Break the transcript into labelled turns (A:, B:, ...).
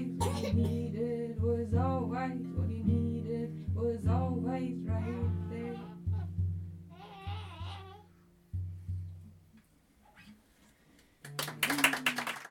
A: life we needed was always.